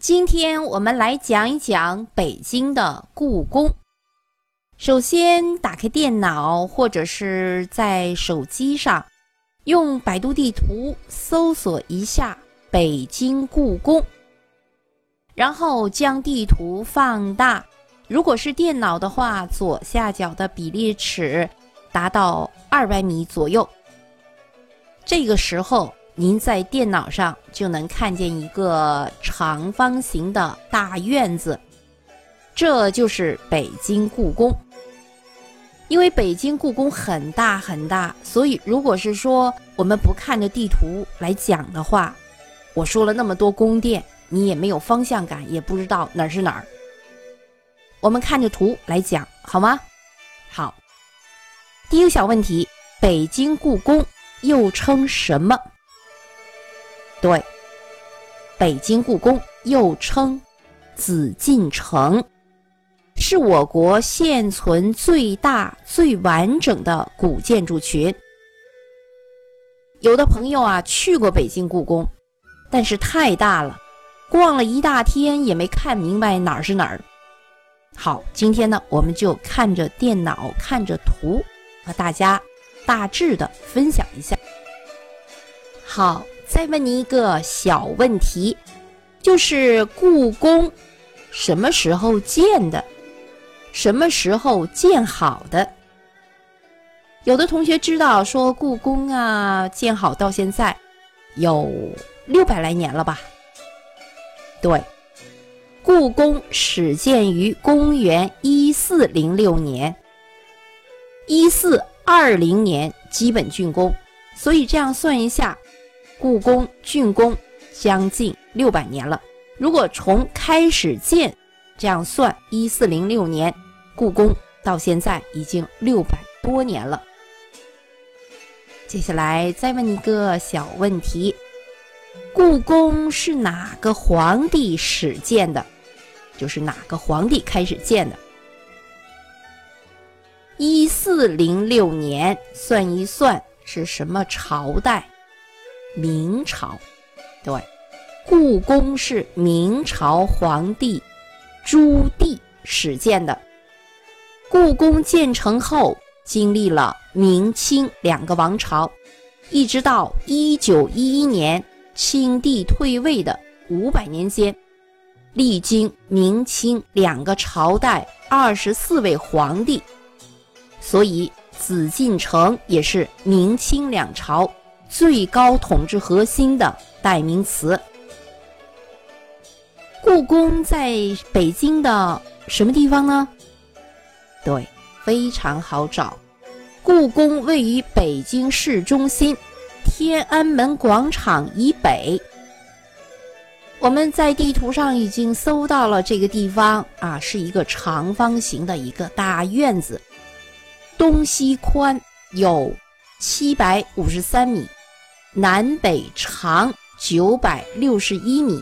今天我们来讲一讲北京的故宫。首先，打开电脑或者是在手机上，用百度地图搜索一下北京故宫，然后将地图放大。如果是电脑的话，左下角的比例尺达到二百米左右。这个时候。您在电脑上就能看见一个长方形的大院子，这就是北京故宫。因为北京故宫很大很大，所以如果是说我们不看着地图来讲的话，我说了那么多宫殿，你也没有方向感，也不知道哪儿是哪儿。我们看着图来讲好吗？好。第一个小问题：北京故宫又称什么？对，北京故宫又称紫禁城，是我国现存最大、最完整的古建筑群。有的朋友啊去过北京故宫，但是太大了，逛了一大天也没看明白哪儿是哪儿。好，今天呢，我们就看着电脑，看着图，和大家大致的分享一下。好。再问你一个小问题，就是故宫什么时候建的？什么时候建好的？有的同学知道说故宫啊建好到现在有六百来年了吧？对，故宫始建于公元一四零六年，一四二零年基本竣工，所以这样算一下。故宫竣工将近六百年了。如果从开始建这样算，一四零六年，故宫到现在已经六百多年了。接下来再问一个小问题：故宫是哪个皇帝始建的？就是哪个皇帝开始建的？一四零六年，算一算是什么朝代？明朝，对，故宫是明朝皇帝朱棣始建的。故宫建成后，经历了明清两个王朝，一直到一九一一年清帝退位的五百年间，历经明清两个朝代二十四位皇帝，所以紫禁城也是明清两朝。最高统治核心的代名词。故宫在北京的什么地方呢？对，非常好找。故宫位于北京市中心天安门广场以北。我们在地图上已经搜到了这个地方啊，是一个长方形的一个大院子，东西宽有七百五十三米。南北长九百六十一米，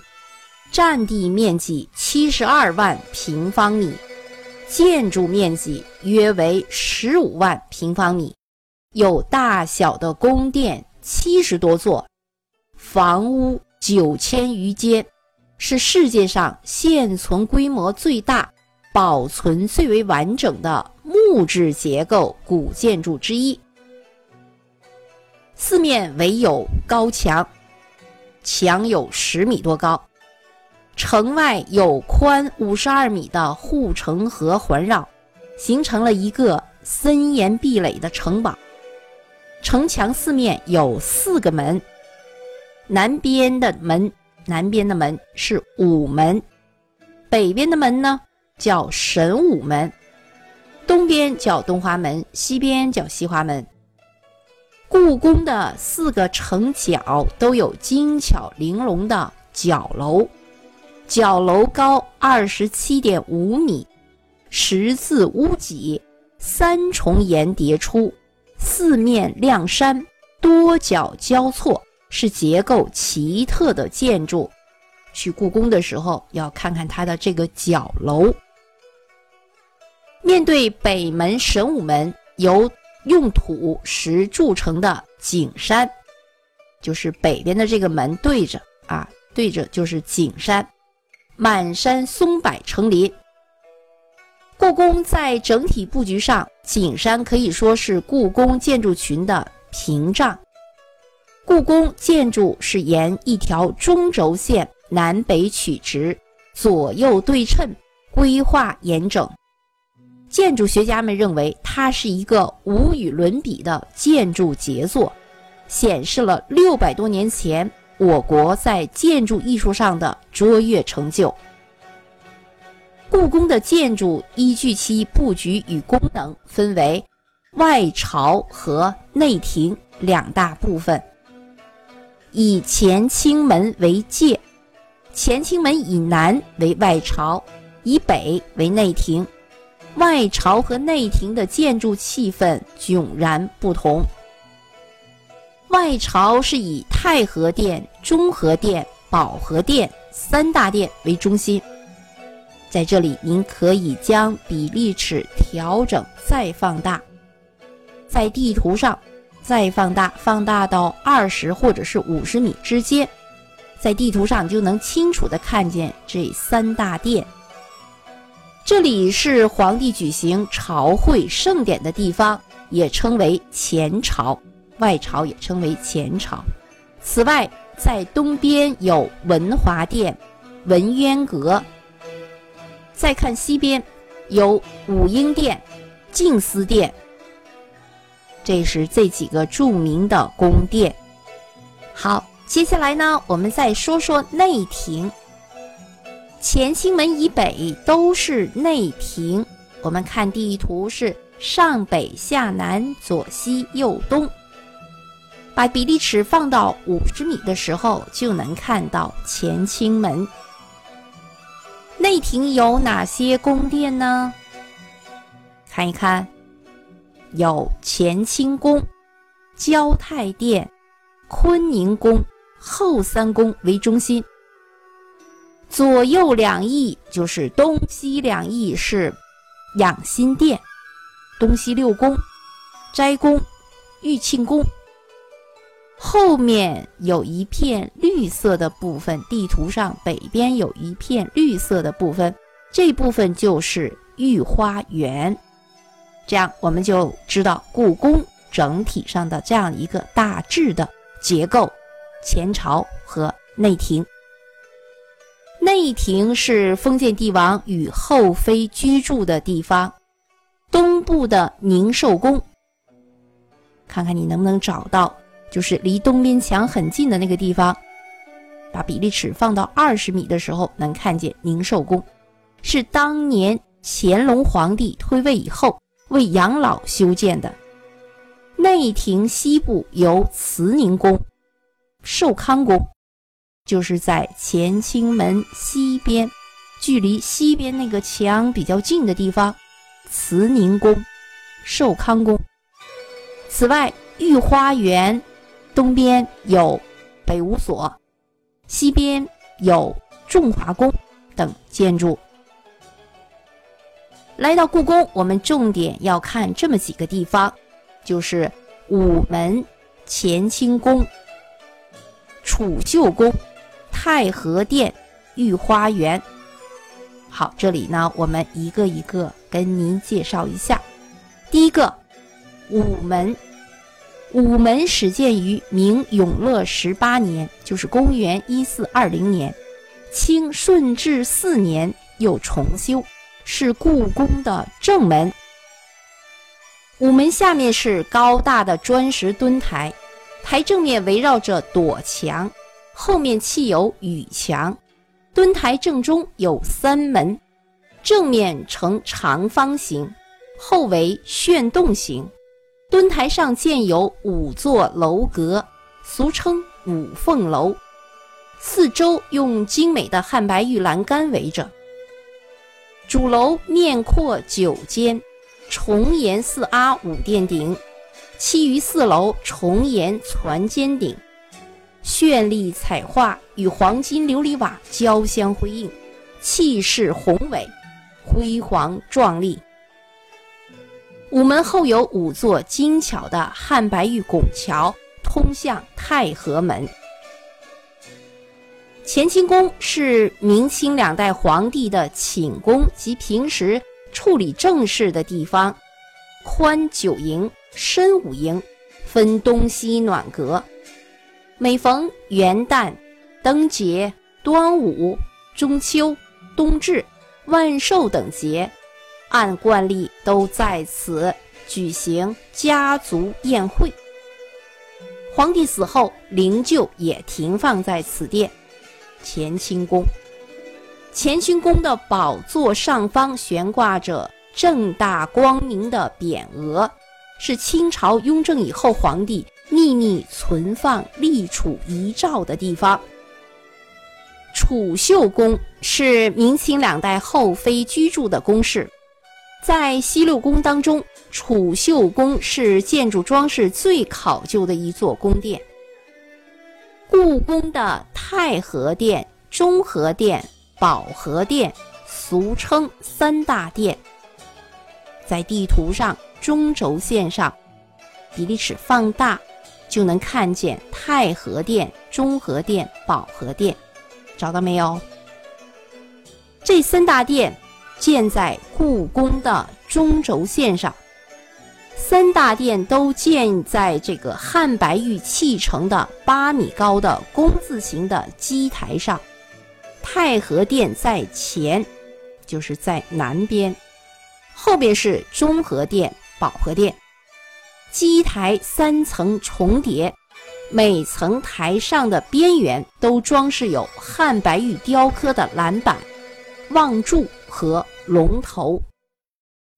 占地面积七十二万平方米，建筑面积约为十五万平方米，有大小的宫殿七十多座，房屋九千余间，是世界上现存规模最大、保存最为完整的木质结构古建筑之一。四面围有高墙，墙有十米多高。城外有宽五十二米的护城河环绕，形成了一个森严壁垒的城堡。城墙四面有四个门，南边的门，南边的门是午门，北边的门呢叫神武门，东边叫东华门，西边叫西华门。故宫的四个城角都有精巧玲珑的角楼，角楼高二十七点五米，十字屋脊，三重檐叠出，四面亮山，多角交错，是结构奇特的建筑。去故宫的时候要看看它的这个角楼。面对北门神武门，由用土石筑成的景山，就是北边的这个门对着啊，对着就是景山。满山松柏成林。故宫在整体布局上，景山可以说是故宫建筑群的屏障。故宫建筑是沿一条中轴线南北曲直，左右对称，规划严整。建筑学家们认为，它是一个无与伦比的建筑杰作，显示了六百多年前我国在建筑艺术上的卓越成就。故宫的建筑依据其布局与功能，分为外朝和内廷两大部分。以乾清门为界，乾清门以南为外朝，以北为内廷。外朝和内廷的建筑气氛迥然不同。外朝是以太和殿、中和殿、保和殿三大殿为中心。在这里，您可以将比例尺调整再放大，在地图上再放大，放大到二十或者是五十米之间，在地图上就能清楚的看见这三大殿。这里是皇帝举行朝会盛典的地方，也称为前朝，外朝也称为前朝。此外，在东边有文华殿、文渊阁。再看西边，有武英殿、静思殿，这是这几个著名的宫殿。好，接下来呢，我们再说说内廷。乾清门以北都是内廷。我们看地图是上北下南左西右东，把比例尺放到五十米的时候，就能看到乾清门。内廷有哪些宫殿呢？看一看，有乾清宫、交泰殿、坤宁宫、后三宫为中心。左右两翼就是东西两翼是养心殿，东西六宫：斋宫、玉庆宫。后面有一片绿色的部分，地图上北边有一片绿色的部分，这部分就是御花园。这样我们就知道故宫整体上的这样一个大致的结构：前朝和内廷。内廷是封建帝王与后妃居住的地方。东部的宁寿宫，看看你能不能找到。就是离东边墙很近的那个地方，把比例尺放到二十米的时候，能看见宁寿宫，是当年乾隆皇帝退位以后为养老修建的。内廷西部有慈宁宫、寿康宫，就是在乾清门西边，距离西边那个墙比较近的地方，慈宁宫、寿康宫。此外，御花园。东边有北五所，西边有中华宫等建筑。来到故宫，我们重点要看这么几个地方，就是午门、乾清宫、储秀宫、太和殿、御花园。好，这里呢，我们一个一个跟您介绍一下。第一个，午门。午门始建于明永乐十八年，就是公元一四二零年。清顺治四年又重修，是故宫的正门。午门下面是高大的砖石墩台，台正面围绕着垛墙，后面砌有雨墙。墩台正中有三门，正面呈长方形，后为旋洞形。墩台上建有五座楼阁，俗称五凤楼，四周用精美的汉白玉栏杆围着。主楼面阔九间，重檐四阿五殿顶，其余四楼重檐攒尖顶，绚丽彩画与黄金琉璃瓦交相辉映，气势宏伟，辉煌壮丽。午门后有五座精巧的汉白玉拱桥，通向太和门。乾清宫是明清两代皇帝的寝宫及平时处理政事的地方，宽九营，深五营，分东西暖阁。每逢元旦、灯节、端午、中秋、冬至、万寿等节，按惯例都在此举行家族宴会。皇帝死后，灵柩也停放在此殿——乾清宫。乾清宫的宝座上方悬挂着正大光明的匾额，是清朝雍正以后皇帝。秘密存放立储遗诏的地方。储秀宫是明清两代后妃居住的宫室，在西六宫当中，储秀宫是建筑装饰最考究的一座宫殿。故宫的太和殿、中和殿、保和殿，俗称三大殿，在地图上中轴线上比例尺放大。就能看见太和殿、中和殿、保和殿，找到没有？这三大殿建在故宫的中轴线上，三大殿都建在这个汉白玉砌成的八米高的工字形的基台上。太和殿在前，就是在南边，后边是中和殿、保和殿。基台三层重叠，每层台上的边缘都装饰有汉白玉雕刻的栏板、望柱和龙头。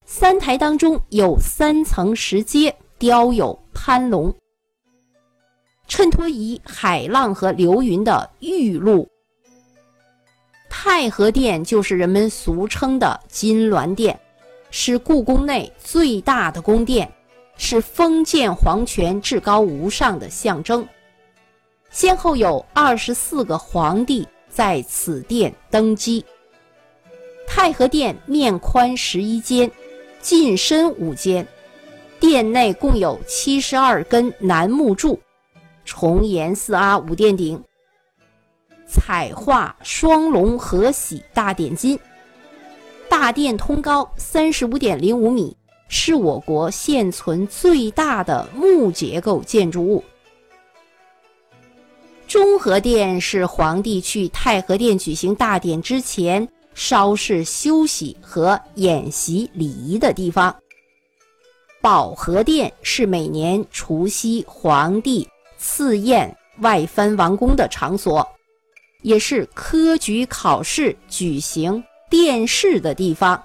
三台当中有三层石阶，雕有攀龙，衬托于海浪和流云的玉露。太和殿就是人们俗称的金銮殿，是故宫内最大的宫殿。是封建皇权至高无上的象征，先后有二十四个皇帝在此殿登基。太和殿面宽十一间，进深五间，殿内共有七十二根楠木柱，重檐四阿五殿顶，彩画双龙合玺大点金，大殿通高三十五点零五米。是我国现存最大的木结构建筑物。中和殿是皇帝去太和殿举行大典之前稍事休息和演习礼仪的地方。保和殿是每年除夕皇帝赐宴外藩王公的场所，也是科举考试举行殿试的地方。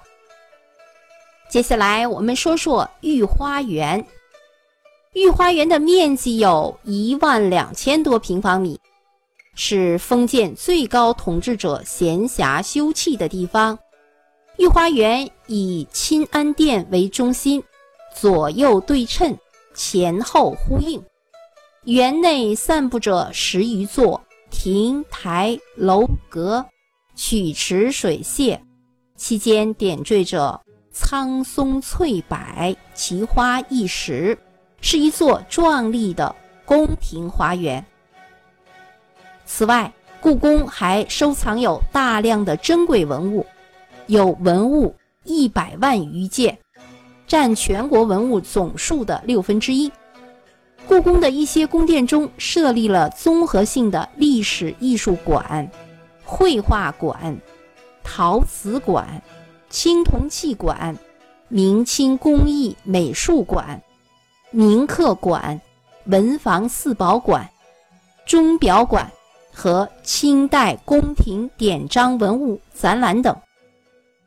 接下来我们说说御花园。御花园的面积有一万两千多平方米，是封建最高统治者闲暇休憩的地方。御花园以钦安殿为中心，左右对称，前后呼应。园内散布着十余座亭台楼阁、曲池水榭，期间点缀着。苍松翠柏，奇花异石，是一座壮丽的宫廷花园。此外，故宫还收藏有大量的珍贵文物，有文物一百万余件，占全国文物总数的六分之一。故宫的一些宫殿中设立了综合性的历史艺术馆、绘画馆、陶瓷馆。青铜器馆、明清工艺美术馆、铭刻馆、文房四宝馆、钟表馆和清代宫廷典章文物展览等，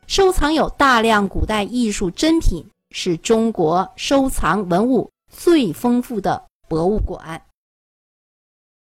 收藏有大量古代艺术珍品，是中国收藏文物最丰富的博物馆。